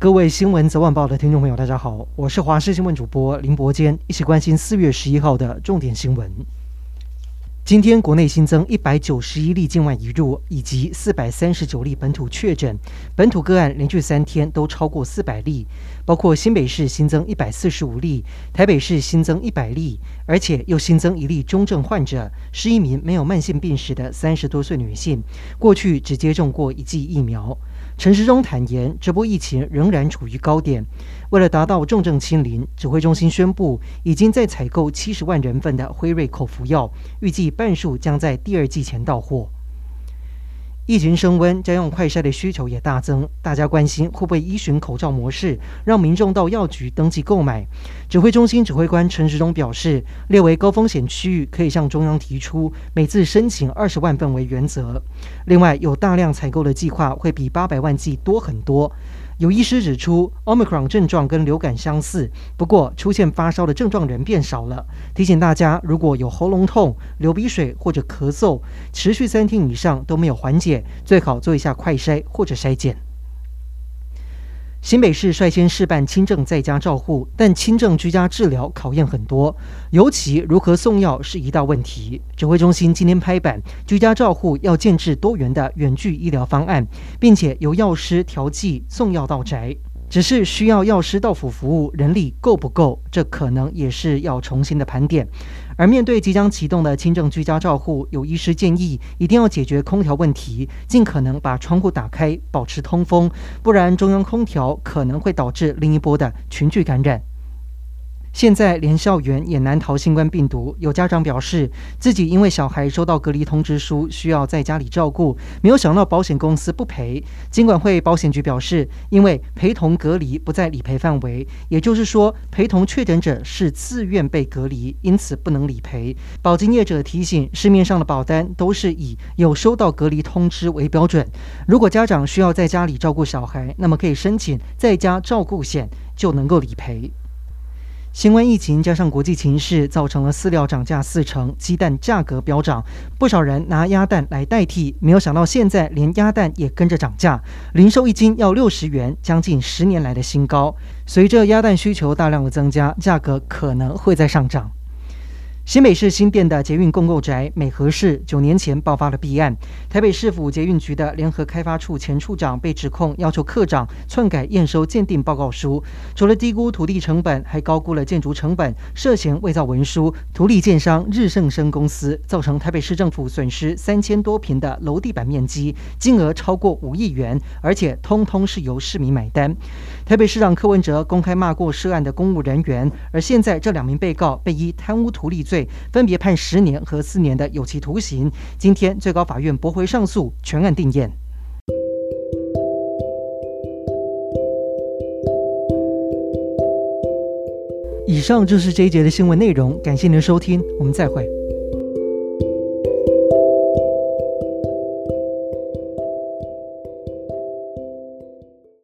各位新闻早晚报的听众朋友，大家好，我是华视新闻主播林伯坚，一起关心四月十一号的重点新闻。今天国内新增一百九十一例境外移入，以及四百三十九例本土确诊，本土个案连续三天都超过四百例，包括新北市新增一百四十五例，台北市新增一百例，而且又新增一例中症患者，是一名没有慢性病史的三十多岁女性，过去只接种过一剂疫苗。陈时中坦言，这波疫情仍然处于高点。为了达到重症清零，指挥中心宣布，已经在采购七十万人份的辉瑞口服药，预计半数将在第二季前到货。疫情升温，家用快筛的需求也大增。大家关心会不会依循口罩模式，让民众到药局登记购买？指挥中心指挥官陈时中表示，列为高风险区域可以向中央提出，每次申请二十万份为原则。另外，有大量采购的计划会比八百万剂多很多。有医师指出，Omicron 症状跟流感相似，不过出现发烧的症状人变少了。提醒大家，如果有喉咙痛、流鼻水或者咳嗽，持续三天以上都没有缓解，最好做一下快筛或者筛检。新北市率先示范轻症在家照护，但轻症居家治疗考验很多，尤其如何送药是一大问题。指挥中心今天拍板，居家照护要建制多元的远距医疗方案，并且由药师调剂送药到宅。只是需要药师到府服务，人力够不够？这可能也是要重新的盘点。而面对即将启动的轻症居家照护，有医师建议一定要解决空调问题，尽可能把窗户打开，保持通风，不然中央空调可能会导致另一波的群聚感染。现在连校园也难逃新冠病毒，有家长表示自己因为小孩收到隔离通知书，需要在家里照顾，没有想到保险公司不赔。金管会保险局表示，因为陪同隔离不在理赔范围，也就是说陪同确诊者是自愿被隔离，因此不能理赔。保金业者提醒，市面上的保单都是以有收到隔离通知为标准。如果家长需要在家里照顾小孩，那么可以申请在家照顾险，就能够理赔。新冠疫情加上国际情势，造成了饲料涨价四成，鸡蛋价格飙涨，不少人拿鸭蛋来代替。没有想到现在连鸭蛋也跟着涨价，零售一斤要六十元，将近十年来的新高。随着鸭蛋需求大量的增加，价格可能会再上涨。新北市新店的捷运共构宅美和市九年前爆发了弊案，台北市府捷运局的联合开发处前处长被指控要求课长篡改验收鉴定报告书，除了低估土地成本，还高估了建筑成本，涉嫌伪造文书。图利建商日盛生公司造成台北市政府损失三千多坪的楼地板面积，金额超过五亿元，而且通通是由市民买单。台北市长柯文哲公开骂过涉案的公务人员，而现在这两名被告被依贪污图利罪。分别判十年和四年的有期徒刑。今天最高法院驳回上诉，全案定验。以上就是这一节的新闻内容，感谢您的收听，我们再会。